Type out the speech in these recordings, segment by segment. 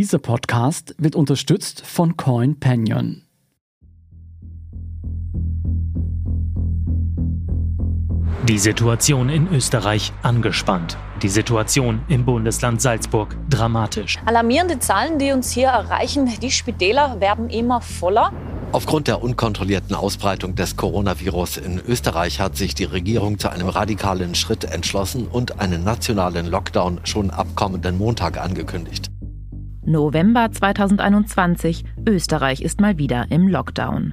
Dieser Podcast wird unterstützt von Coin Canyon. Die Situation in Österreich angespannt. Die Situation im Bundesland Salzburg dramatisch. Alarmierende Zahlen, die uns hier erreichen. Die Spitäler werden immer voller. Aufgrund der unkontrollierten Ausbreitung des Coronavirus in Österreich hat sich die Regierung zu einem radikalen Schritt entschlossen und einen nationalen Lockdown schon ab kommenden Montag angekündigt. November 2021. Österreich ist mal wieder im Lockdown.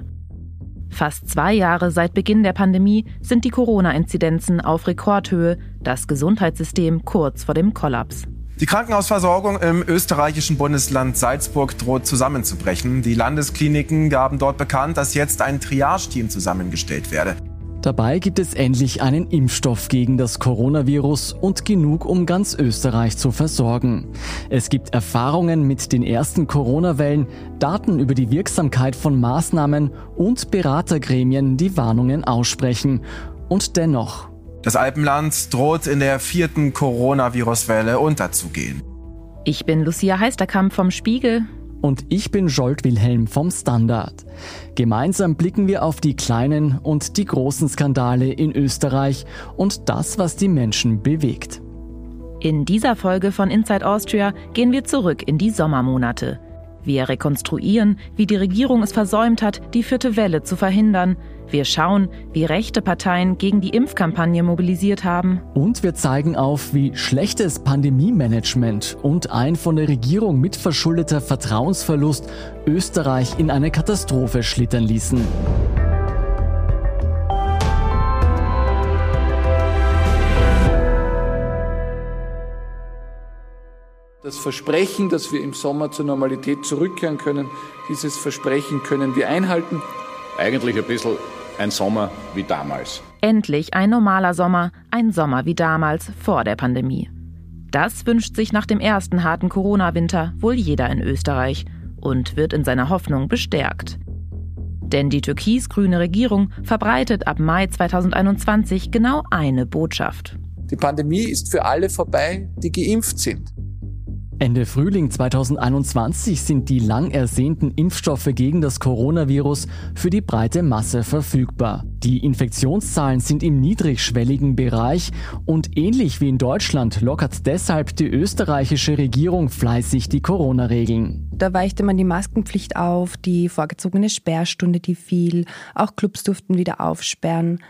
Fast zwei Jahre seit Beginn der Pandemie sind die Corona-Inzidenzen auf Rekordhöhe, das Gesundheitssystem kurz vor dem Kollaps. Die Krankenhausversorgung im österreichischen Bundesland Salzburg droht zusammenzubrechen. Die Landeskliniken gaben dort bekannt, dass jetzt ein Triage-Team zusammengestellt werde. Dabei gibt es endlich einen Impfstoff gegen das Coronavirus und genug, um ganz Österreich zu versorgen. Es gibt Erfahrungen mit den ersten Corona-Wellen, Daten über die Wirksamkeit von Maßnahmen und Beratergremien, die Warnungen aussprechen. Und dennoch. Das Alpenland droht in der vierten Coronavirus-Welle unterzugehen. Ich bin Lucia Heisterkamp vom Spiegel und ich bin Jolt Wilhelm vom Standard. Gemeinsam blicken wir auf die kleinen und die großen Skandale in Österreich und das, was die Menschen bewegt. In dieser Folge von Inside Austria gehen wir zurück in die Sommermonate. Wir rekonstruieren, wie die Regierung es versäumt hat, die vierte Welle zu verhindern. Wir schauen, wie rechte Parteien gegen die Impfkampagne mobilisiert haben. Und wir zeigen auf, wie schlechtes Pandemie-Management und ein von der Regierung mitverschuldeter Vertrauensverlust Österreich in eine Katastrophe schlittern ließen. Das Versprechen, dass wir im Sommer zur Normalität zurückkehren können, dieses Versprechen können wir einhalten. Eigentlich ein bisschen ein Sommer wie damals. Endlich ein normaler Sommer, ein Sommer wie damals vor der Pandemie. Das wünscht sich nach dem ersten harten Corona-Winter wohl jeder in Österreich und wird in seiner Hoffnung bestärkt. Denn die türkis-grüne Regierung verbreitet ab Mai 2021 genau eine Botschaft. Die Pandemie ist für alle vorbei, die geimpft sind. Ende Frühling 2021 sind die lang ersehnten Impfstoffe gegen das Coronavirus für die breite Masse verfügbar. Die Infektionszahlen sind im niedrigschwelligen Bereich und ähnlich wie in Deutschland lockert deshalb die österreichische Regierung fleißig die Corona-Regeln. Da weichte man die Maskenpflicht auf, die vorgezogene Sperrstunde, die fiel, auch Clubs durften wieder aufsperren.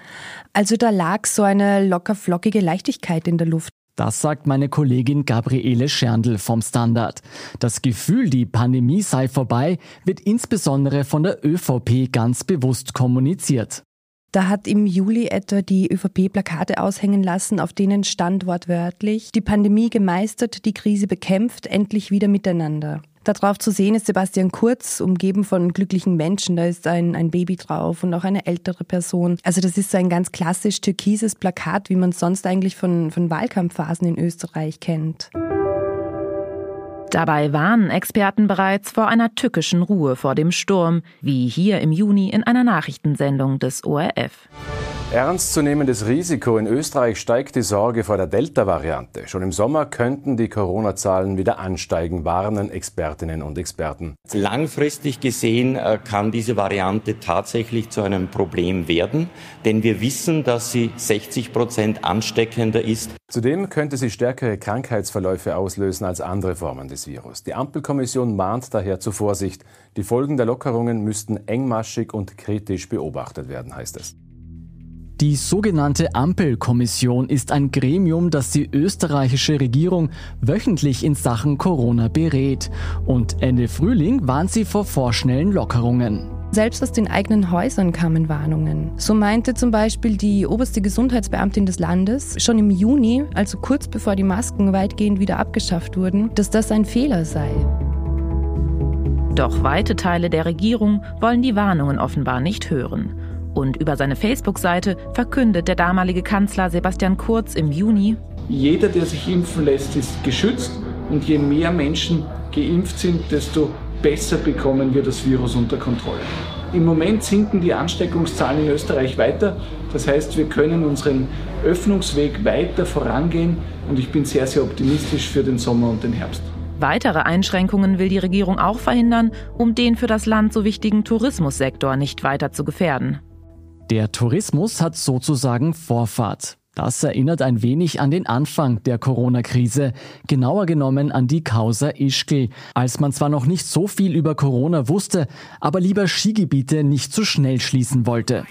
Also da lag so eine locker flockige Leichtigkeit in der Luft. Das sagt meine Kollegin Gabriele Scherndl vom Standard. Das Gefühl, die Pandemie sei vorbei, wird insbesondere von der ÖVP ganz bewusst kommuniziert. Da hat im Juli etwa die ÖVP Plakate aushängen lassen, auf denen stand wortwörtlich, die Pandemie gemeistert, die Krise bekämpft, endlich wieder miteinander. Darauf zu sehen ist Sebastian Kurz, umgeben von glücklichen Menschen. Da ist ein, ein Baby drauf und auch eine ältere Person. Also das ist so ein ganz klassisch türkises Plakat, wie man es sonst eigentlich von, von Wahlkampfphasen in Österreich kennt. Dabei warnen Experten bereits vor einer tückischen Ruhe vor dem Sturm, wie hier im Juni in einer Nachrichtensendung des ORF. Ernstzunehmendes Risiko. In Österreich steigt die Sorge vor der Delta-Variante. Schon im Sommer könnten die Corona-Zahlen wieder ansteigen, warnen Expertinnen und Experten. Langfristig gesehen äh, kann diese Variante tatsächlich zu einem Problem werden, denn wir wissen, dass sie 60 Prozent ansteckender ist. Zudem könnte sie stärkere Krankheitsverläufe auslösen als andere Formen des Virus. Die Ampelkommission mahnt daher zur Vorsicht. Die Folgen der Lockerungen müssten engmaschig und kritisch beobachtet werden, heißt es. Die sogenannte Ampelkommission ist ein Gremium, das die österreichische Regierung wöchentlich in Sachen Corona berät. Und Ende Frühling waren sie vor vorschnellen Lockerungen. Selbst aus den eigenen Häusern kamen Warnungen. So meinte zum Beispiel die oberste Gesundheitsbeamtin des Landes schon im Juni, also kurz bevor die Masken weitgehend wieder abgeschafft wurden, dass das ein Fehler sei. Doch weite Teile der Regierung wollen die Warnungen offenbar nicht hören. Und über seine Facebook-Seite verkündet der damalige Kanzler Sebastian Kurz im Juni, jeder, der sich impfen lässt, ist geschützt und je mehr Menschen geimpft sind, desto besser bekommen wir das Virus unter Kontrolle. Im Moment sinken die Ansteckungszahlen in Österreich weiter. Das heißt, wir können unseren Öffnungsweg weiter vorangehen und ich bin sehr, sehr optimistisch für den Sommer und den Herbst. Weitere Einschränkungen will die Regierung auch verhindern, um den für das Land so wichtigen Tourismussektor nicht weiter zu gefährden. Der Tourismus hat sozusagen Vorfahrt. Das erinnert ein wenig an den Anfang der Corona-Krise, genauer genommen an die Causa Ischgl, als man zwar noch nicht so viel über Corona wusste, aber lieber Skigebiete nicht zu schnell schließen wollte.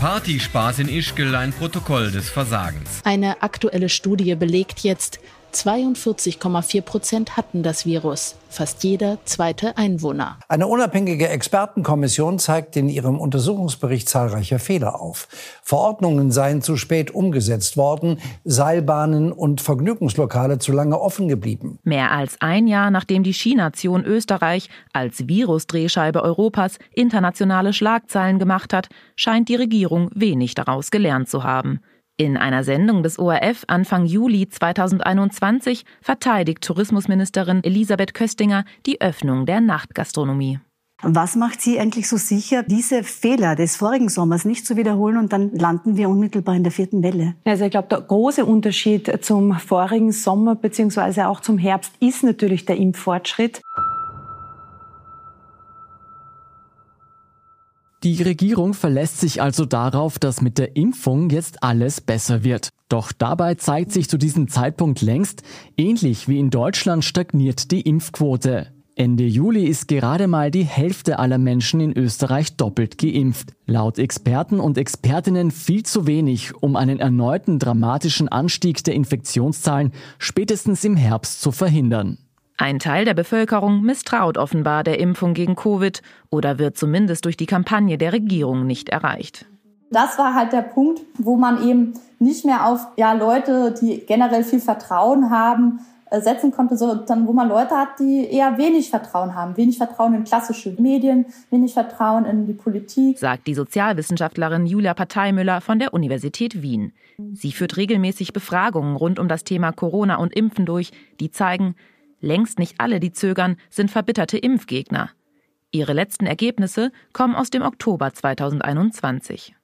Partyspaß in Ischgl, ein Protokoll des Versagens. Eine aktuelle Studie belegt jetzt, 42,4 Prozent hatten das Virus, fast jeder zweite Einwohner. Eine unabhängige Expertenkommission zeigt in ihrem Untersuchungsbericht zahlreiche Fehler auf. Verordnungen seien zu spät umgesetzt worden, Seilbahnen und Vergnügungslokale zu lange offen geblieben. Mehr als ein Jahr nachdem die Skination Österreich als Virusdrehscheibe Europas internationale Schlagzeilen gemacht hat, scheint die Regierung wenig daraus gelernt zu haben. In einer Sendung des ORF Anfang Juli 2021 verteidigt Tourismusministerin Elisabeth Köstinger die Öffnung der Nachtgastronomie. Was macht Sie eigentlich so sicher, diese Fehler des vorigen Sommers nicht zu wiederholen und dann landen wir unmittelbar in der vierten Welle? Also ich glaube, der große Unterschied zum vorigen Sommer beziehungsweise auch zum Herbst ist natürlich der Impffortschritt. Die Regierung verlässt sich also darauf, dass mit der Impfung jetzt alles besser wird. Doch dabei zeigt sich zu diesem Zeitpunkt längst, ähnlich wie in Deutschland stagniert die Impfquote. Ende Juli ist gerade mal die Hälfte aller Menschen in Österreich doppelt geimpft. Laut Experten und Expertinnen viel zu wenig, um einen erneuten dramatischen Anstieg der Infektionszahlen spätestens im Herbst zu verhindern. Ein Teil der Bevölkerung misstraut offenbar der Impfung gegen Covid oder wird zumindest durch die Kampagne der Regierung nicht erreicht. Das war halt der Punkt, wo man eben nicht mehr auf ja, Leute, die generell viel Vertrauen haben, äh, setzen konnte, sondern wo man Leute hat, die eher wenig Vertrauen haben. Wenig Vertrauen in klassische Medien, wenig Vertrauen in die Politik. Sagt die Sozialwissenschaftlerin Julia Parteimüller von der Universität Wien. Sie führt regelmäßig Befragungen rund um das Thema Corona und Impfen durch, die zeigen, Längst nicht alle, die zögern, sind verbitterte Impfgegner. Ihre letzten Ergebnisse kommen aus dem Oktober 2021.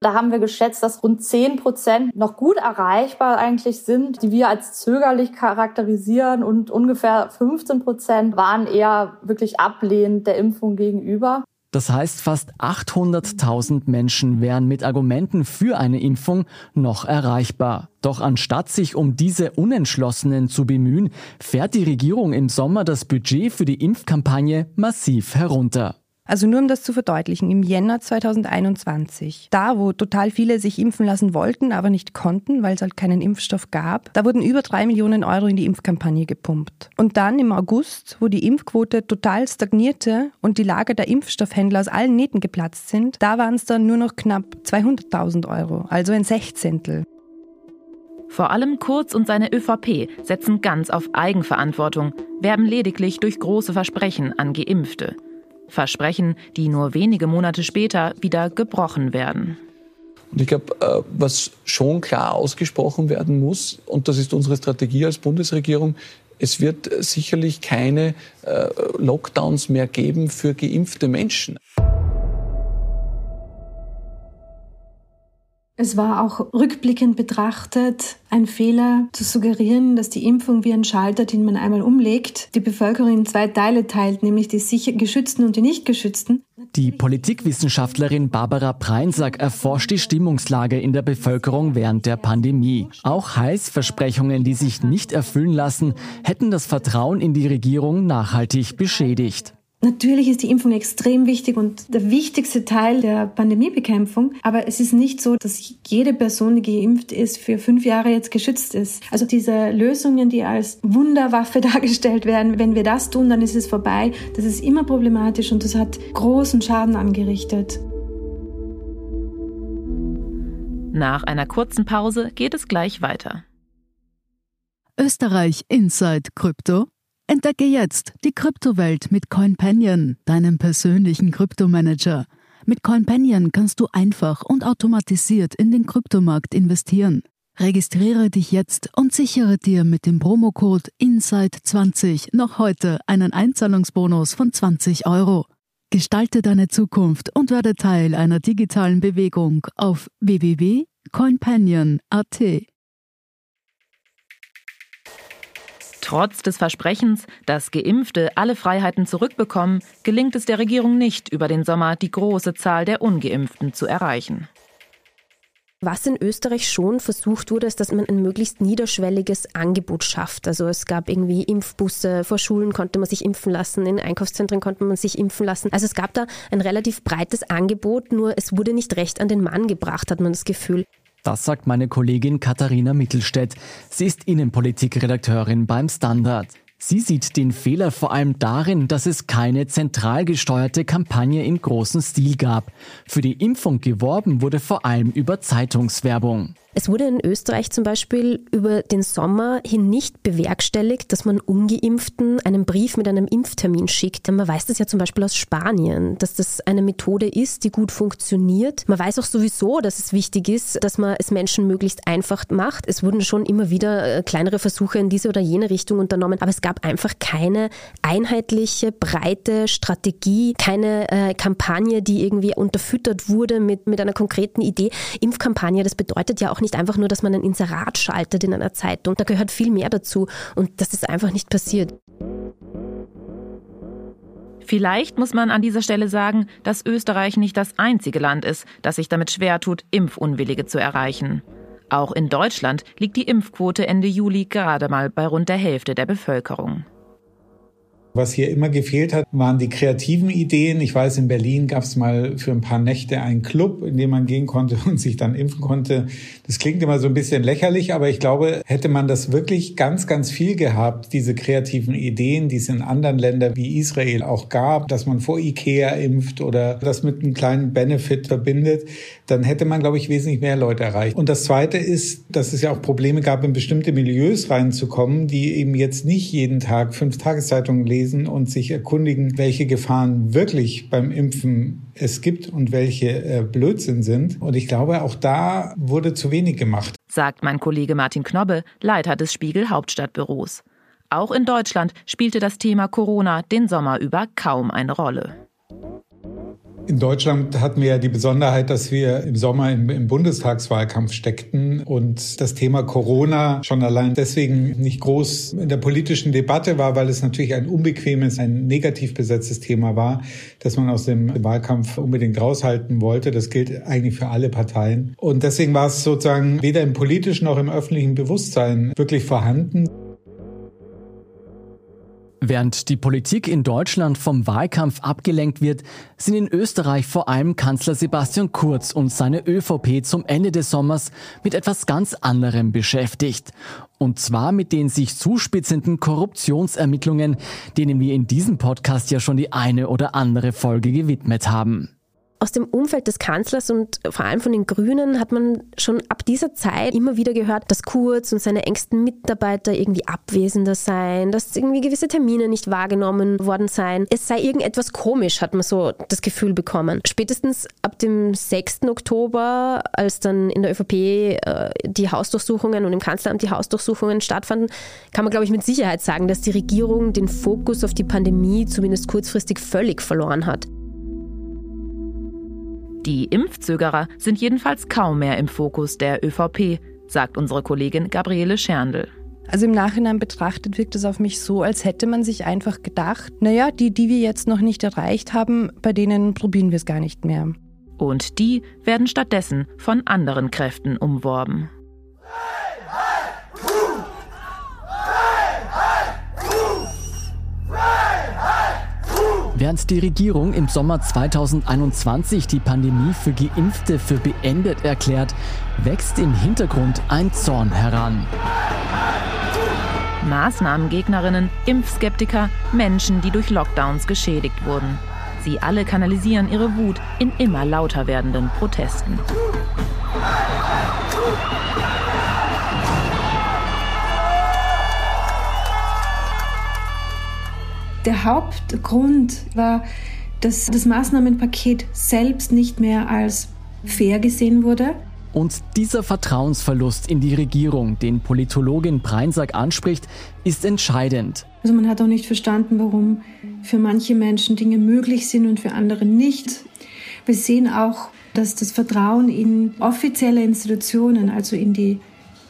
Da haben wir geschätzt, dass rund 10 Prozent noch gut erreichbar eigentlich sind, die wir als zögerlich charakterisieren und ungefähr 15 Prozent waren eher wirklich ablehnend der Impfung gegenüber. Das heißt, fast 800.000 Menschen wären mit Argumenten für eine Impfung noch erreichbar. Doch anstatt sich um diese Unentschlossenen zu bemühen, fährt die Regierung im Sommer das Budget für die Impfkampagne massiv herunter. Also nur um das zu verdeutlichen, im Jänner 2021, da wo total viele sich impfen lassen wollten, aber nicht konnten, weil es halt keinen Impfstoff gab, da wurden über drei Millionen Euro in die Impfkampagne gepumpt. Und dann im August, wo die Impfquote total stagnierte und die Lager der Impfstoffhändler aus allen Nähten geplatzt sind, da waren es dann nur noch knapp 200.000 Euro, also ein Sechzehntel. Vor allem Kurz und seine ÖVP setzen ganz auf Eigenverantwortung, werben lediglich durch große Versprechen an Geimpfte. Versprechen, die nur wenige Monate später wieder gebrochen werden. Und ich glaube, äh, was schon klar ausgesprochen werden muss, und das ist unsere Strategie als Bundesregierung, es wird sicherlich keine äh, Lockdowns mehr geben für geimpfte Menschen. Es war auch rückblickend betrachtet ein Fehler zu suggerieren, dass die Impfung wie ein Schalter, den man einmal umlegt, die Bevölkerung in zwei Teile teilt, nämlich die sicher geschützten und die nicht geschützten. Die Politikwissenschaftlerin Barbara Preinsack erforscht die Stimmungslage in der Bevölkerung während der Pandemie. Auch Heißversprechungen, die sich nicht erfüllen lassen, hätten das Vertrauen in die Regierung nachhaltig beschädigt. Natürlich ist die Impfung extrem wichtig und der wichtigste Teil der Pandemiebekämpfung. Aber es ist nicht so, dass jede Person, die geimpft ist, für fünf Jahre jetzt geschützt ist. Also diese Lösungen, die als Wunderwaffe dargestellt werden, wenn wir das tun, dann ist es vorbei. Das ist immer problematisch und das hat großen Schaden angerichtet. Nach einer kurzen Pause geht es gleich weiter. Österreich Inside Krypto Entdecke jetzt die Kryptowelt mit CoinPanion, deinem persönlichen Kryptomanager. Mit CoinPanion kannst du einfach und automatisiert in den Kryptomarkt investieren. Registriere dich jetzt und sichere dir mit dem Promocode INSIDE20 noch heute einen Einzahlungsbonus von 20 Euro. Gestalte deine Zukunft und werde Teil einer digitalen Bewegung auf www.coinpanion.at. Trotz des Versprechens, dass Geimpfte alle Freiheiten zurückbekommen, gelingt es der Regierung nicht, über den Sommer die große Zahl der ungeimpften zu erreichen. Was in Österreich schon versucht wurde, ist, dass man ein möglichst niederschwelliges Angebot schafft. Also es gab irgendwie Impfbusse, vor Schulen konnte man sich impfen lassen, in Einkaufszentren konnte man sich impfen lassen. Also es gab da ein relativ breites Angebot, nur es wurde nicht recht an den Mann gebracht, hat man das Gefühl. Das sagt meine Kollegin Katharina Mittelstädt. Sie ist Innenpolitikredakteurin beim Standard. Sie sieht den Fehler vor allem darin, dass es keine zentral gesteuerte Kampagne in großem Stil gab. Für die Impfung geworben wurde vor allem über Zeitungswerbung. Es wurde in Österreich zum Beispiel über den Sommer hin nicht bewerkstelligt, dass man Ungeimpften einen Brief mit einem Impftermin schickt. Man weiß das ja zum Beispiel aus Spanien, dass das eine Methode ist, die gut funktioniert. Man weiß auch sowieso, dass es wichtig ist, dass man es Menschen möglichst einfach macht. Es wurden schon immer wieder äh, kleinere Versuche in diese oder jene Richtung unternommen, aber es gab einfach keine einheitliche, breite Strategie, keine äh, Kampagne, die irgendwie unterfüttert wurde mit, mit einer konkreten Idee. Impfkampagne, das bedeutet ja auch nicht nicht einfach nur, dass man ein Inserat schaltet in einer Zeitung. Da gehört viel mehr dazu und das ist einfach nicht passiert. Vielleicht muss man an dieser Stelle sagen, dass Österreich nicht das einzige Land ist, das sich damit schwer tut, Impfunwillige zu erreichen. Auch in Deutschland liegt die Impfquote Ende Juli gerade mal bei rund der Hälfte der Bevölkerung. Was hier immer gefehlt hat, waren die kreativen Ideen. Ich weiß, in Berlin gab es mal für ein paar Nächte einen Club, in dem man gehen konnte und sich dann impfen konnte. Das klingt immer so ein bisschen lächerlich, aber ich glaube, hätte man das wirklich ganz, ganz viel gehabt, diese kreativen Ideen, die es in anderen Ländern wie Israel auch gab, dass man vor Ikea impft oder das mit einem kleinen Benefit verbindet, dann hätte man, glaube ich, wesentlich mehr Leute erreicht. Und das Zweite ist, dass es ja auch Probleme gab, in bestimmte Milieus reinzukommen, die eben jetzt nicht jeden Tag fünf Tageszeitungen lesen lesen und sich erkundigen, welche Gefahren wirklich beim Impfen es gibt und welche äh, Blödsinn sind. Und ich glaube, auch da wurde zu wenig gemacht. Sagt mein Kollege Martin Knobbe, Leiter des Spiegel Hauptstadtbüros. Auch in Deutschland spielte das Thema Corona den Sommer über kaum eine Rolle. In Deutschland hatten wir ja die Besonderheit, dass wir im Sommer im, im, Bundestagswahlkampf steckten und das Thema Corona schon allein deswegen nicht groß in der politischen Debatte war, weil es natürlich ein unbequemes, ein negativ besetztes Thema war, das man aus dem Wahlkampf unbedingt raushalten wollte. Das gilt eigentlich für alle Parteien. Und deswegen war es sozusagen weder im politischen noch im öffentlichen Bewusstsein wirklich vorhanden. Während die Politik in Deutschland vom Wahlkampf abgelenkt wird, sind in Österreich vor allem Kanzler Sebastian Kurz und seine ÖVP zum Ende des Sommers mit etwas ganz anderem beschäftigt. Und zwar mit den sich zuspitzenden Korruptionsermittlungen, denen wir in diesem Podcast ja schon die eine oder andere Folge gewidmet haben aus dem Umfeld des Kanzlers und vor allem von den Grünen hat man schon ab dieser Zeit immer wieder gehört, dass Kurz und seine engsten Mitarbeiter irgendwie abwesender seien, dass irgendwie gewisse Termine nicht wahrgenommen worden seien. Es sei irgendetwas komisch, hat man so das Gefühl bekommen. Spätestens ab dem 6. Oktober, als dann in der ÖVP äh, die Hausdurchsuchungen und im Kanzleramt die Hausdurchsuchungen stattfanden, kann man, glaube ich, mit Sicherheit sagen, dass die Regierung den Fokus auf die Pandemie zumindest kurzfristig völlig verloren hat. Die Impfzögerer sind jedenfalls kaum mehr im Fokus der ÖVP, sagt unsere Kollegin Gabriele Scherndl. Also im Nachhinein betrachtet wirkt es auf mich so, als hätte man sich einfach gedacht, naja, die, die wir jetzt noch nicht erreicht haben, bei denen probieren wir es gar nicht mehr. Und die werden stattdessen von anderen Kräften umworben. Während die Regierung im Sommer 2021 die Pandemie für Geimpfte für beendet erklärt, wächst im Hintergrund ein Zorn heran. Maßnahmengegnerinnen, Impfskeptiker, Menschen, die durch Lockdowns geschädigt wurden. Sie alle kanalisieren ihre Wut in immer lauter werdenden Protesten. Der Hauptgrund war, dass das Maßnahmenpaket selbst nicht mehr als fair gesehen wurde. Und dieser Vertrauensverlust in die Regierung, den Politologin Breinsack anspricht, ist entscheidend. Also man hat auch nicht verstanden, warum für manche Menschen Dinge möglich sind und für andere nicht. Wir sehen auch, dass das Vertrauen in offizielle Institutionen, also in die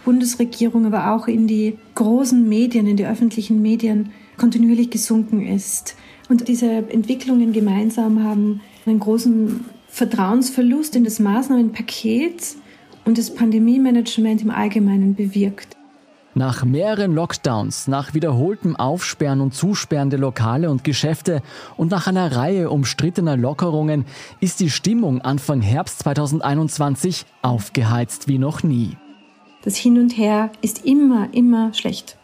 Bundesregierung, aber auch in die großen Medien, in die öffentlichen Medien kontinuierlich gesunken ist. Und diese Entwicklungen gemeinsam haben einen großen Vertrauensverlust in das Maßnahmenpaket und das Pandemie-Management im Allgemeinen bewirkt. Nach mehreren Lockdowns, nach wiederholtem Aufsperren und Zusperren der Lokale und Geschäfte und nach einer Reihe umstrittener Lockerungen ist die Stimmung Anfang Herbst 2021 aufgeheizt wie noch nie. Das Hin und Her ist immer, immer schlecht.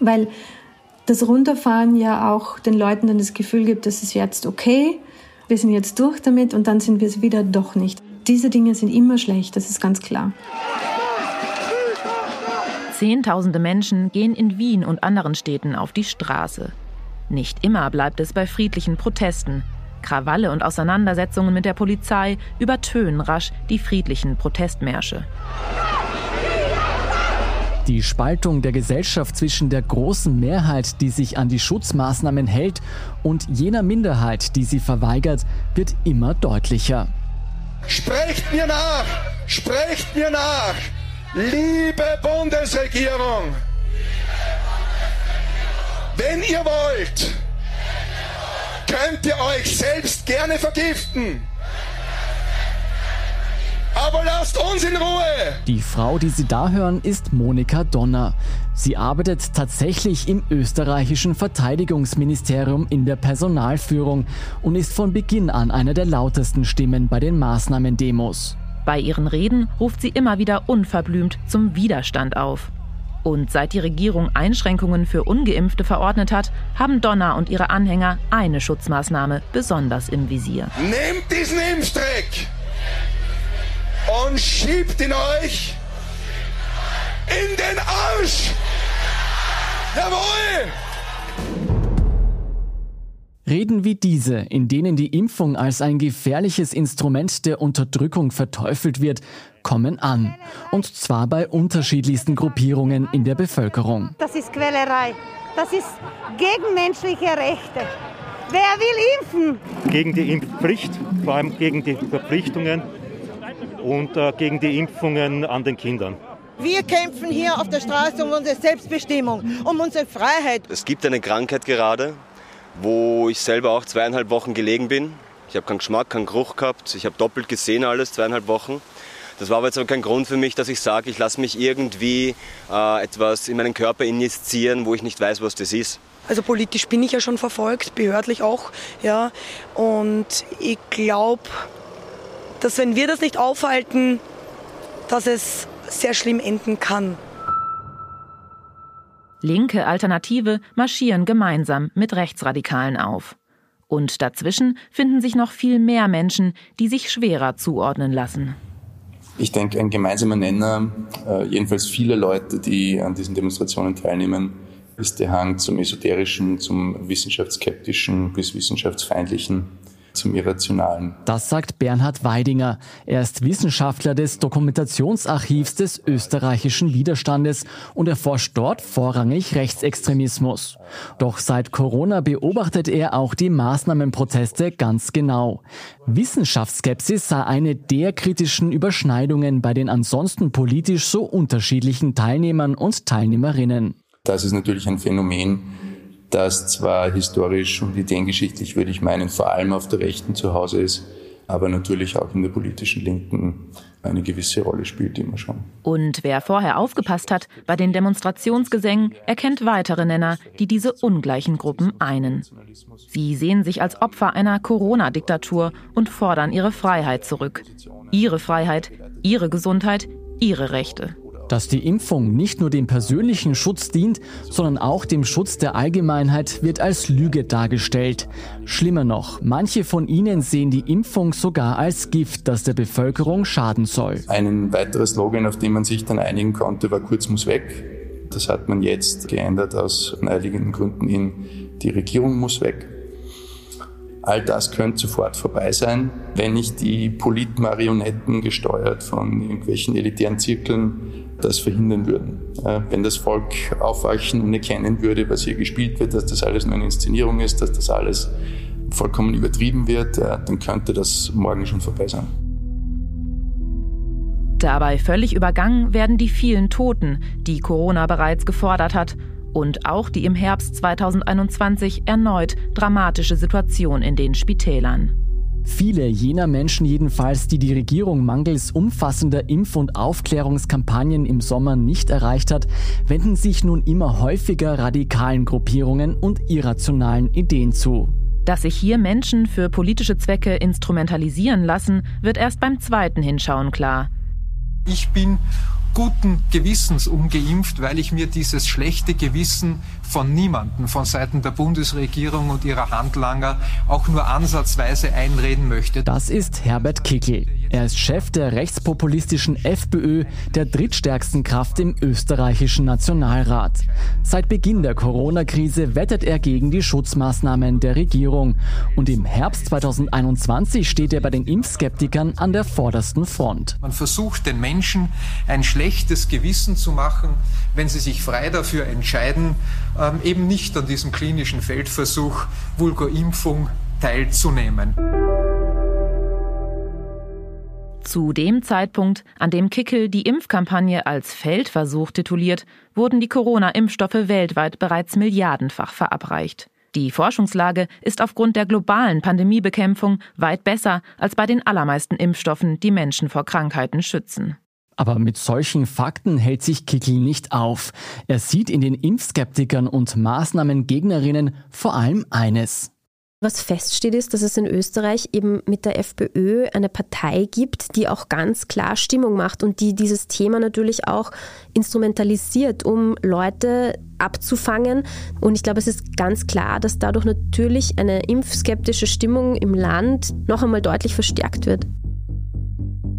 Weil das Runterfahren ja auch den Leuten dann das Gefühl gibt, das ist jetzt okay, wir sind jetzt durch damit und dann sind wir es wieder doch nicht. Diese Dinge sind immer schlecht, das ist ganz klar. Zehntausende Menschen gehen in Wien und anderen Städten auf die Straße. Nicht immer bleibt es bei friedlichen Protesten. Krawalle und Auseinandersetzungen mit der Polizei übertönen rasch die friedlichen Protestmärsche. Die Spaltung der Gesellschaft zwischen der großen Mehrheit, die sich an die Schutzmaßnahmen hält, und jener Minderheit, die sie verweigert, wird immer deutlicher. Sprecht mir nach! Sprecht mir nach! Liebe Bundesregierung, wenn ihr wollt, könnt ihr euch selbst gerne vergiften. Aber lasst uns in Ruhe! Die Frau, die Sie da hören, ist Monika Donner. Sie arbeitet tatsächlich im österreichischen Verteidigungsministerium in der Personalführung und ist von Beginn an einer der lautesten Stimmen bei den Maßnahmendemos. Bei ihren Reden ruft sie immer wieder unverblümt zum Widerstand auf. Und seit die Regierung Einschränkungen für ungeimpfte verordnet hat, haben Donner und ihre Anhänger eine Schutzmaßnahme besonders im Visier. Nehmt diesen Impfstreck und schiebt ihn euch in den Arsch! Jawohl! Reden wie diese, in denen die Impfung als ein gefährliches Instrument der Unterdrückung verteufelt wird, kommen an. Und zwar bei unterschiedlichsten Gruppierungen in der Bevölkerung. Das ist Quälerei. Das ist gegen menschliche Rechte. Wer will impfen? Gegen die Impfpflicht, vor allem gegen die Verpflichtungen und äh, gegen die Impfungen an den Kindern. Wir kämpfen hier auf der Straße um unsere Selbstbestimmung, um unsere Freiheit. Es gibt eine Krankheit gerade, wo ich selber auch zweieinhalb Wochen gelegen bin. Ich habe keinen Geschmack, keinen Geruch gehabt. Ich habe doppelt gesehen alles, zweieinhalb Wochen. Das war aber jetzt aber kein Grund für mich, dass ich sage, ich lasse mich irgendwie äh, etwas in meinen Körper injizieren, wo ich nicht weiß, was das ist. Also politisch bin ich ja schon verfolgt, behördlich auch, ja. Und ich glaube, dass wenn wir das nicht aufhalten, dass es sehr schlimm enden kann. Linke Alternative marschieren gemeinsam mit Rechtsradikalen auf. Und dazwischen finden sich noch viel mehr Menschen, die sich schwerer zuordnen lassen. Ich denke, ein gemeinsamer Nenner, äh, jedenfalls viele Leute, die an diesen Demonstrationen teilnehmen, ist der Hang zum Esoterischen, zum Wissenschaftsskeptischen bis Wissenschaftsfeindlichen zum Irrationalen. Das sagt Bernhard Weidinger. Er ist Wissenschaftler des Dokumentationsarchivs des österreichischen Widerstandes und erforscht dort vorrangig Rechtsextremismus. Doch seit Corona beobachtet er auch die Maßnahmenproteste ganz genau. Wissenschaftsskepsis sei eine der kritischen Überschneidungen bei den ansonsten politisch so unterschiedlichen Teilnehmern und Teilnehmerinnen. Das ist natürlich ein Phänomen, das zwar historisch und ideengeschichtlich, würde ich meinen, vor allem auf der Rechten zu Hause ist, aber natürlich auch in der politischen Linken eine gewisse Rolle spielt immer schon. Und wer vorher aufgepasst hat bei den Demonstrationsgesängen, erkennt weitere Nenner, die diese ungleichen Gruppen einen. Sie sehen sich als Opfer einer Corona-Diktatur und fordern ihre Freiheit zurück. Ihre Freiheit, ihre Gesundheit, ihre Rechte. Dass die Impfung nicht nur dem persönlichen Schutz dient, sondern auch dem Schutz der Allgemeinheit, wird als Lüge dargestellt. Schlimmer noch, manche von ihnen sehen die Impfung sogar als Gift, das der Bevölkerung schaden soll. Ein weiteres Slogan, auf den man sich dann einigen konnte, war kurz muss weg. Das hat man jetzt geändert aus naheliegenden Gründen in die Regierung muss weg. All das könnte sofort vorbei sein, wenn nicht die Politmarionetten gesteuert von irgendwelchen elitären Zirkeln das verhindern würden. Wenn das Volk aufwachen und erkennen würde, was hier gespielt wird, dass das alles nur eine Inszenierung ist, dass das alles vollkommen übertrieben wird, dann könnte das morgen schon vorbei sein. Dabei völlig übergangen werden die vielen Toten, die Corona bereits gefordert hat, und auch die im Herbst 2021 erneut dramatische Situation in den Spitälern. Viele jener Menschen jedenfalls, die die Regierung mangels umfassender Impf- und Aufklärungskampagnen im Sommer nicht erreicht hat, wenden sich nun immer häufiger radikalen Gruppierungen und irrationalen Ideen zu. Dass sich hier Menschen für politische Zwecke instrumentalisieren lassen, wird erst beim zweiten Hinschauen klar. Ich bin guten Gewissens ungeimpft, weil ich mir dieses schlechte Gewissen von niemandem, von Seiten der Bundesregierung und ihrer Handlanger auch nur ansatzweise einreden möchte. Das ist Herbert Kickel. Er ist Chef der rechtspopulistischen FPÖ, der drittstärksten Kraft im österreichischen Nationalrat. Seit Beginn der Corona-Krise wettet er gegen die Schutzmaßnahmen der Regierung. Und im Herbst 2021 steht er bei den Impfskeptikern an der vordersten Front. Man versucht den Menschen ein schlechtes Gewissen zu machen, wenn sie sich frei dafür entscheiden, ähm, eben nicht an diesem klinischen Feldversuch Vulgo-Impfung teilzunehmen. Zu dem Zeitpunkt, an dem Kickel die Impfkampagne als Feldversuch tituliert, wurden die Corona-Impfstoffe weltweit bereits milliardenfach verabreicht. Die Forschungslage ist aufgrund der globalen Pandemiebekämpfung weit besser als bei den allermeisten Impfstoffen, die Menschen vor Krankheiten schützen. Aber mit solchen Fakten hält sich Kickel nicht auf. Er sieht in den Impfskeptikern und Maßnahmengegnerinnen vor allem eines. Was feststeht ist, dass es in Österreich eben mit der FPÖ eine Partei gibt, die auch ganz klar Stimmung macht und die dieses Thema natürlich auch instrumentalisiert, um Leute abzufangen. Und ich glaube, es ist ganz klar, dass dadurch natürlich eine impfskeptische Stimmung im Land noch einmal deutlich verstärkt wird.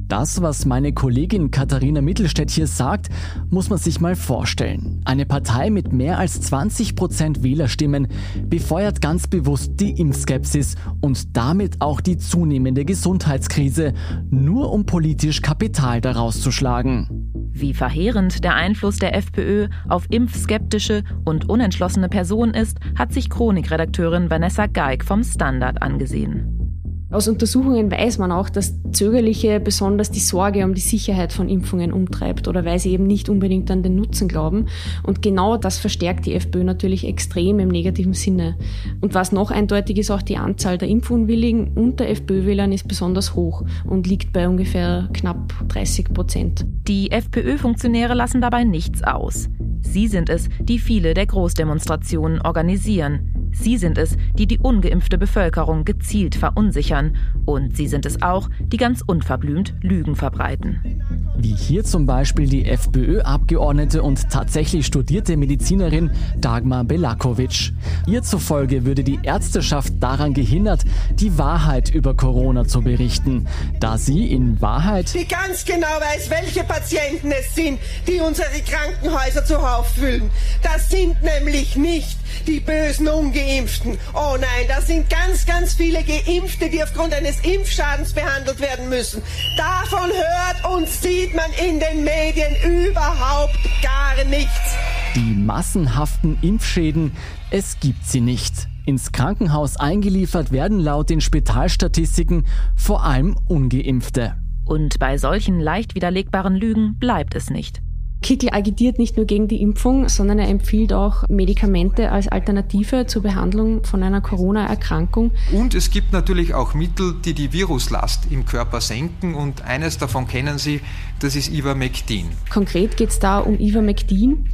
Das, was meine Kollegin Katharina Mittelstädt hier sagt, muss man sich mal vorstellen. Eine Partei mit mehr als 20 Prozent Wählerstimmen befeuert ganz bewusst die Impfskepsis und damit auch die zunehmende Gesundheitskrise, nur um politisch Kapital daraus zu schlagen. Wie verheerend der Einfluss der FPÖ auf impfskeptische und unentschlossene Personen ist, hat sich Chronikredakteurin Vanessa Geig vom Standard angesehen. Aus Untersuchungen weiß man auch, dass Zögerliche besonders die Sorge um die Sicherheit von Impfungen umtreibt oder weil sie eben nicht unbedingt an den Nutzen glauben. Und genau das verstärkt die FPÖ natürlich extrem im negativen Sinne. Und was noch eindeutig ist, auch die Anzahl der Impfunwilligen unter FPÖ-Wählern ist besonders hoch und liegt bei ungefähr knapp 30 Prozent. Die FPÖ-Funktionäre lassen dabei nichts aus. Sie sind es, die viele der Großdemonstrationen organisieren. Sie sind es, die die ungeimpfte Bevölkerung gezielt verunsichern. Und sie sind es auch, die ganz unverblümt Lügen verbreiten. Wie hier zum Beispiel die FPÖ-Abgeordnete und tatsächlich studierte Medizinerin Dagmar Belakovic. Ihr zufolge würde die Ärzteschaft daran gehindert, die Wahrheit über Corona zu berichten, da sie in Wahrheit die ganz genau weiß, welche Patienten es sind, die unsere Krankenhäuser zuhauf füllen. Das sind nämlich nicht die bösen Ungeimpften. Oh nein, das sind ganz, ganz viele Geimpfte, die aufgrund eines Impfschadens behandelt werden müssen. Davon hört und sieht man in den Medien überhaupt gar nichts. Die massenhaften Impfschäden, es gibt sie nicht. Ins Krankenhaus eingeliefert werden laut den Spitalstatistiken vor allem ungeimpfte. Und bei solchen leicht widerlegbaren Lügen bleibt es nicht. Kickel agitiert nicht nur gegen die Impfung, sondern er empfiehlt auch Medikamente als Alternative zur Behandlung von einer Corona-Erkrankung. Und es gibt natürlich auch Mittel, die die Viruslast im Körper senken und eines davon kennen Sie, das ist Ivermectin. Konkret geht es da um Ivermectin.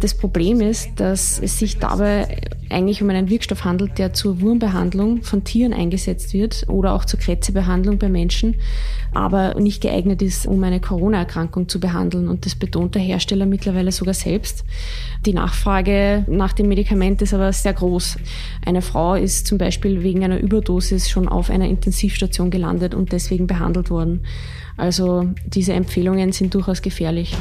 Das Problem ist, dass es sich dabei eigentlich um einen Wirkstoff handelt, der zur Wurmbehandlung von Tieren eingesetzt wird oder auch zur Krätzebehandlung bei Menschen, aber nicht geeignet ist, um eine Corona-Erkrankung zu behandeln. Und das betont der Hersteller mittlerweile sogar selbst. Die Nachfrage nach dem Medikament ist aber sehr groß. Eine Frau ist zum Beispiel wegen einer Überdosis schon auf einer Intensivstation gelandet und deswegen behandelt worden. Also diese Empfehlungen sind durchaus gefährlich.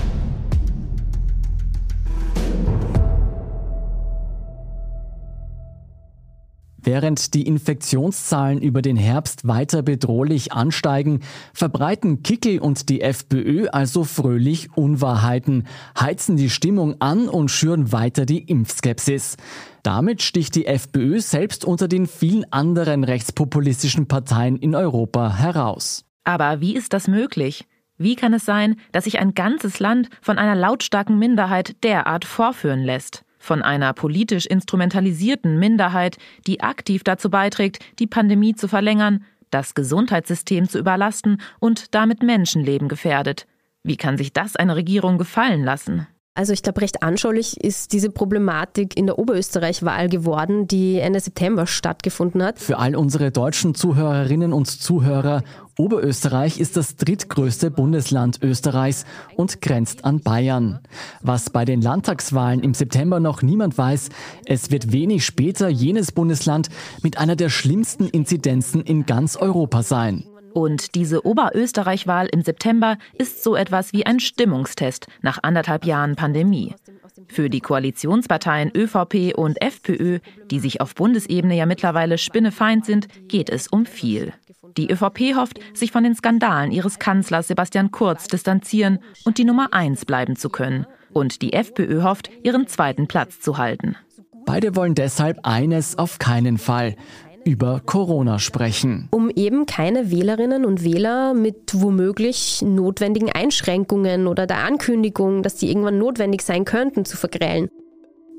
Während die Infektionszahlen über den Herbst weiter bedrohlich ansteigen, verbreiten Kickel und die FPÖ also fröhlich Unwahrheiten, heizen die Stimmung an und schüren weiter die Impfskepsis. Damit sticht die FPÖ selbst unter den vielen anderen rechtspopulistischen Parteien in Europa heraus. Aber wie ist das möglich? Wie kann es sein, dass sich ein ganzes Land von einer lautstarken Minderheit derart vorführen lässt? Von einer politisch instrumentalisierten Minderheit, die aktiv dazu beiträgt, die Pandemie zu verlängern, das Gesundheitssystem zu überlasten und damit Menschenleben gefährdet. Wie kann sich das eine Regierung gefallen lassen? Also ich glaube, recht anschaulich ist diese Problematik in der Oberösterreich-Wahl geworden, die Ende September stattgefunden hat. Für all unsere deutschen Zuhörerinnen und Zuhörer, Oberösterreich ist das drittgrößte Bundesland Österreichs und grenzt an Bayern. Was bei den Landtagswahlen im September noch niemand weiß, es wird wenig später jenes Bundesland mit einer der schlimmsten Inzidenzen in ganz Europa sein. Und diese Oberösterreich-Wahl im September ist so etwas wie ein Stimmungstest nach anderthalb Jahren Pandemie. Für die Koalitionsparteien ÖVP und FPÖ, die sich auf Bundesebene ja mittlerweile spinnefeind sind, geht es um viel. Die ÖVP hofft, sich von den Skandalen ihres Kanzlers Sebastian Kurz distanzieren und die Nummer eins bleiben zu können. Und die FPÖ hofft, ihren zweiten Platz zu halten. Beide wollen deshalb eines auf keinen Fall über Corona sprechen. Um eben keine Wählerinnen und Wähler mit womöglich notwendigen Einschränkungen oder der Ankündigung, dass die irgendwann notwendig sein könnten, zu vergrellen.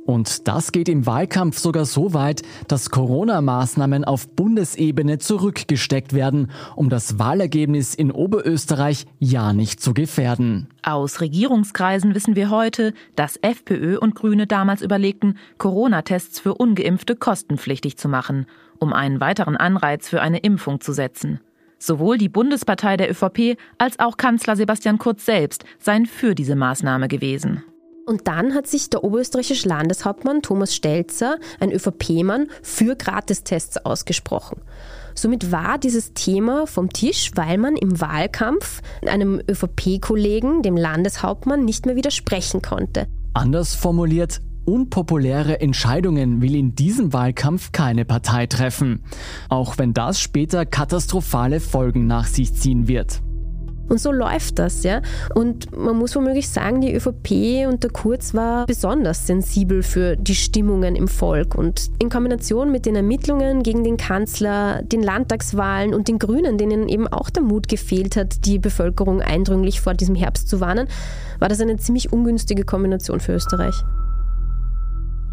Und das geht im Wahlkampf sogar so weit, dass Corona-Maßnahmen auf Bundesebene zurückgesteckt werden, um das Wahlergebnis in Oberösterreich ja nicht zu gefährden. Aus Regierungskreisen wissen wir heute, dass FPÖ und Grüne damals überlegten, Corona-Tests für ungeimpfte kostenpflichtig zu machen, um einen weiteren Anreiz für eine Impfung zu setzen. Sowohl die Bundespartei der ÖVP als auch Kanzler Sebastian Kurz selbst seien für diese Maßnahme gewesen. Und dann hat sich der oberösterreichische Landeshauptmann Thomas Stelzer, ein ÖVP-Mann, für Gratistests ausgesprochen. Somit war dieses Thema vom Tisch, weil man im Wahlkampf einem ÖVP-Kollegen, dem Landeshauptmann, nicht mehr widersprechen konnte. Anders formuliert, unpopuläre Entscheidungen will in diesem Wahlkampf keine Partei treffen, auch wenn das später katastrophale Folgen nach sich ziehen wird. Und so läuft das, ja. Und man muss womöglich sagen, die ÖVP und der Kurz war besonders sensibel für die Stimmungen im Volk. Und in Kombination mit den Ermittlungen gegen den Kanzler, den Landtagswahlen und den Grünen, denen eben auch der Mut gefehlt hat, die Bevölkerung eindringlich vor diesem Herbst zu warnen, war das eine ziemlich ungünstige Kombination für Österreich.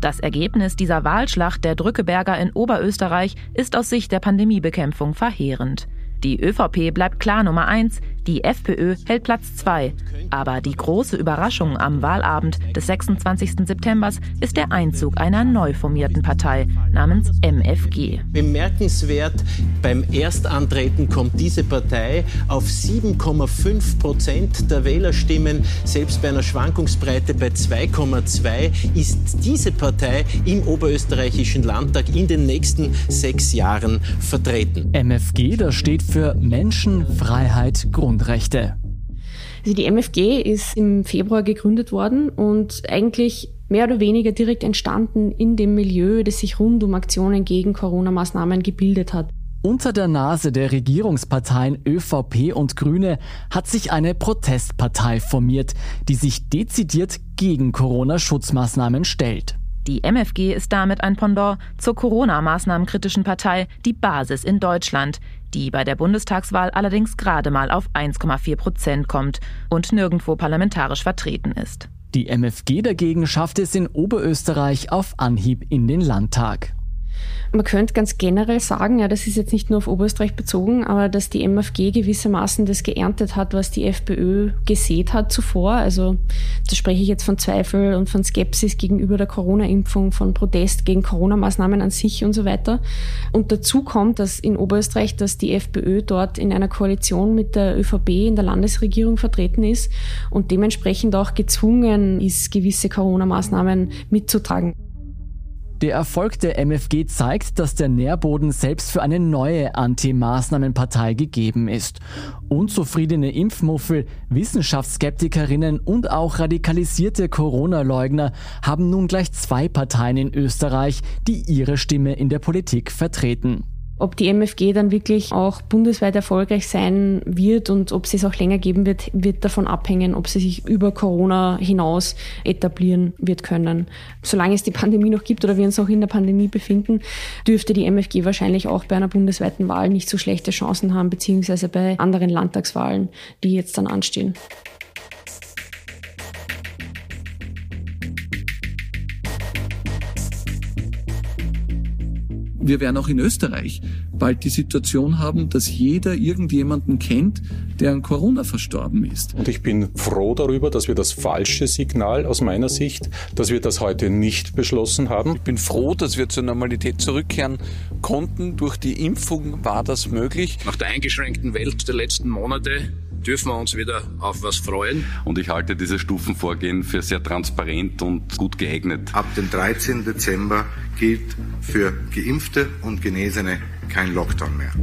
Das Ergebnis dieser Wahlschlacht der Drückeberger in Oberösterreich ist aus Sicht der Pandemiebekämpfung verheerend. Die ÖVP bleibt klar Nummer eins, die FPÖ hält Platz zwei. Aber die große Überraschung am Wahlabend des 26. September ist der Einzug einer neu formierten Partei namens MFG. Bemerkenswert, beim Erstantreten kommt diese Partei auf 7,5 Prozent der Wählerstimmen. Selbst bei einer Schwankungsbreite bei 2,2 ist diese Partei im oberösterreichischen Landtag in den nächsten sechs Jahren vertreten. MFG, das steht für Menschen, Freiheit, Grundrechte. Also die MFG ist im Februar gegründet worden und eigentlich mehr oder weniger direkt entstanden in dem Milieu, das sich rund um Aktionen gegen Corona-Maßnahmen gebildet hat. Unter der Nase der Regierungsparteien ÖVP und Grüne hat sich eine Protestpartei formiert, die sich dezidiert gegen Corona-Schutzmaßnahmen stellt. Die MFG ist damit ein Pendant zur Corona-Maßnahmenkritischen Partei Die Basis in Deutschland, die bei der Bundestagswahl allerdings gerade mal auf 1,4 Prozent kommt und nirgendwo parlamentarisch vertreten ist. Die MFG dagegen schafft es in Oberösterreich auf Anhieb in den Landtag. Man könnte ganz generell sagen, ja, das ist jetzt nicht nur auf Oberösterreich bezogen, aber dass die MFG gewissermaßen das geerntet hat, was die FPÖ gesät hat zuvor. Also da spreche ich jetzt von Zweifel und von Skepsis gegenüber der Corona-Impfung, von Protest gegen Corona-Maßnahmen an sich und so weiter. Und dazu kommt, dass in Oberösterreich, dass die FPÖ dort in einer Koalition mit der ÖVP in der Landesregierung vertreten ist und dementsprechend auch gezwungen ist, gewisse Corona-Maßnahmen mitzutragen. Der Erfolg der MFG zeigt, dass der Nährboden selbst für eine neue Anti-Maßnahmenpartei gegeben ist. Unzufriedene Impfmuffel, Wissenschaftsskeptikerinnen und auch radikalisierte Corona-Leugner haben nun gleich zwei Parteien in Österreich, die ihre Stimme in der Politik vertreten. Ob die MFG dann wirklich auch bundesweit erfolgreich sein wird und ob sie es auch länger geben wird, wird davon abhängen, ob sie sich über Corona hinaus etablieren wird können. Solange es die Pandemie noch gibt oder wir uns auch in der Pandemie befinden, dürfte die MFG wahrscheinlich auch bei einer bundesweiten Wahl nicht so schlechte Chancen haben, beziehungsweise bei anderen Landtagswahlen, die jetzt dann anstehen. Wir werden auch in Österreich bald die Situation haben, dass jeder irgendjemanden kennt, der an Corona verstorben ist. Und ich bin froh darüber, dass wir das falsche Signal aus meiner Sicht, dass wir das heute nicht beschlossen haben. Ich bin froh, dass wir zur Normalität zurückkehren konnten. Durch die Impfung war das möglich. Nach der eingeschränkten Welt der letzten Monate dürfen wir uns wieder auf was freuen. Und ich halte dieses Stufenvorgehen für sehr transparent und gut geeignet. Ab dem 13. Dezember gilt für Geimpfte und Genesene kein Lockdown mehr.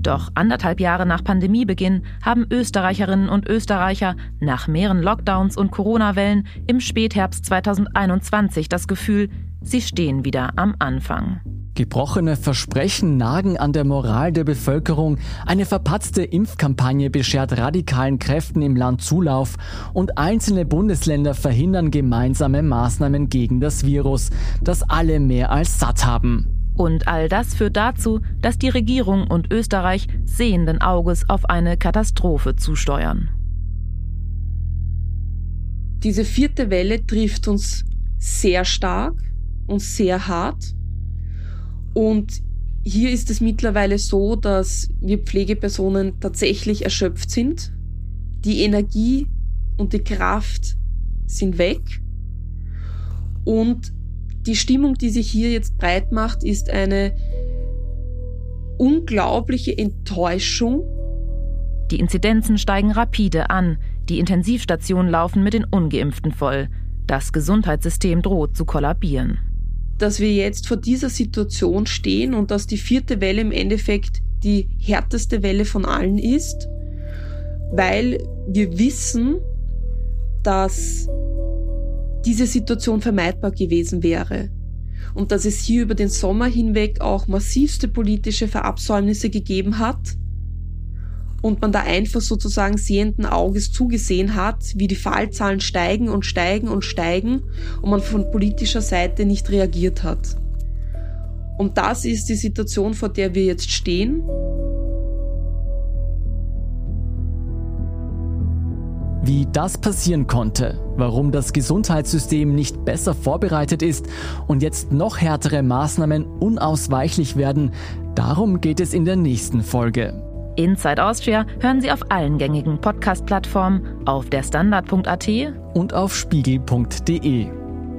Doch anderthalb Jahre nach Pandemiebeginn haben Österreicherinnen und Österreicher nach mehreren Lockdowns und Corona-Wellen im Spätherbst 2021 das Gefühl, sie stehen wieder am Anfang. Gebrochene Versprechen nagen an der Moral der Bevölkerung, eine verpatzte Impfkampagne beschert radikalen Kräften im Land Zulauf und einzelne Bundesländer verhindern gemeinsame Maßnahmen gegen das Virus, das alle mehr als satt haben. Und all das führt dazu, dass die Regierung und Österreich sehenden Auges auf eine Katastrophe zusteuern. Diese vierte Welle trifft uns sehr stark und sehr hart. Und hier ist es mittlerweile so, dass wir Pflegepersonen tatsächlich erschöpft sind. Die Energie und die Kraft sind weg. Und die Stimmung, die sich hier jetzt breit macht, ist eine unglaubliche Enttäuschung. Die Inzidenzen steigen rapide an. Die Intensivstationen laufen mit den ungeimpften voll. Das Gesundheitssystem droht zu kollabieren dass wir jetzt vor dieser Situation stehen und dass die vierte Welle im Endeffekt die härteste Welle von allen ist, weil wir wissen, dass diese Situation vermeidbar gewesen wäre und dass es hier über den Sommer hinweg auch massivste politische Verabsäumnisse gegeben hat und man da einfach sozusagen sehenden Auges zugesehen hat, wie die Fallzahlen steigen und steigen und steigen und man von politischer Seite nicht reagiert hat. Und das ist die Situation, vor der wir jetzt stehen. Wie das passieren konnte, warum das Gesundheitssystem nicht besser vorbereitet ist und jetzt noch härtere Maßnahmen unausweichlich werden, darum geht es in der nächsten Folge. Inside Austria hören Sie auf allen gängigen Podcast-Plattformen, auf der Standard.at und auf spiegel.de.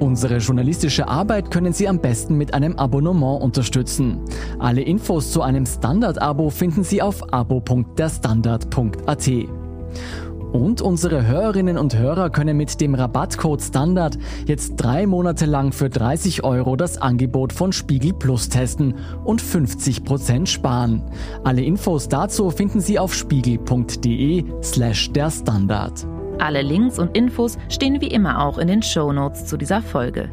Unsere journalistische Arbeit können Sie am besten mit einem Abonnement unterstützen. Alle Infos zu einem Standard-Abo finden Sie auf abo.derstandard.at. Und unsere Hörerinnen und Hörer können mit dem Rabattcode Standard jetzt drei Monate lang für 30 Euro das Angebot von Spiegel Plus testen und 50 Prozent sparen. Alle Infos dazu finden Sie auf spiegel.de slash der Standard. Alle Links und Infos stehen wie immer auch in den Show Notes zu dieser Folge.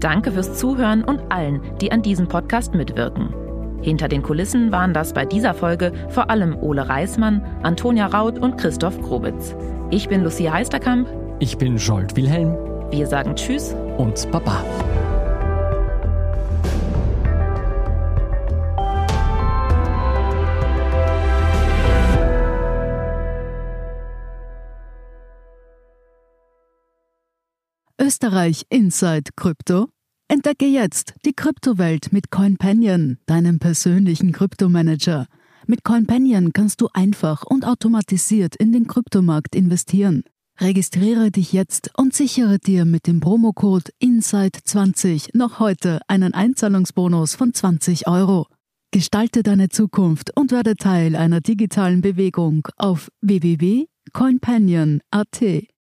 Danke fürs Zuhören und allen, die an diesem Podcast mitwirken. Hinter den Kulissen waren das bei dieser Folge vor allem Ole Reismann, Antonia Raut und Christoph Grobitz. Ich bin Lucia Heisterkamp. Ich bin Jolt Wilhelm. Wir sagen Tschüss und Baba. Österreich Inside Krypto Entdecke jetzt die Kryptowelt mit CoinPanion, deinem persönlichen Kryptomanager. Mit CoinPanion kannst du einfach und automatisiert in den Kryptomarkt investieren. Registriere dich jetzt und sichere dir mit dem Promocode INSIDE20 noch heute einen Einzahlungsbonus von 20 Euro. Gestalte deine Zukunft und werde Teil einer digitalen Bewegung auf www.coinpanion.at.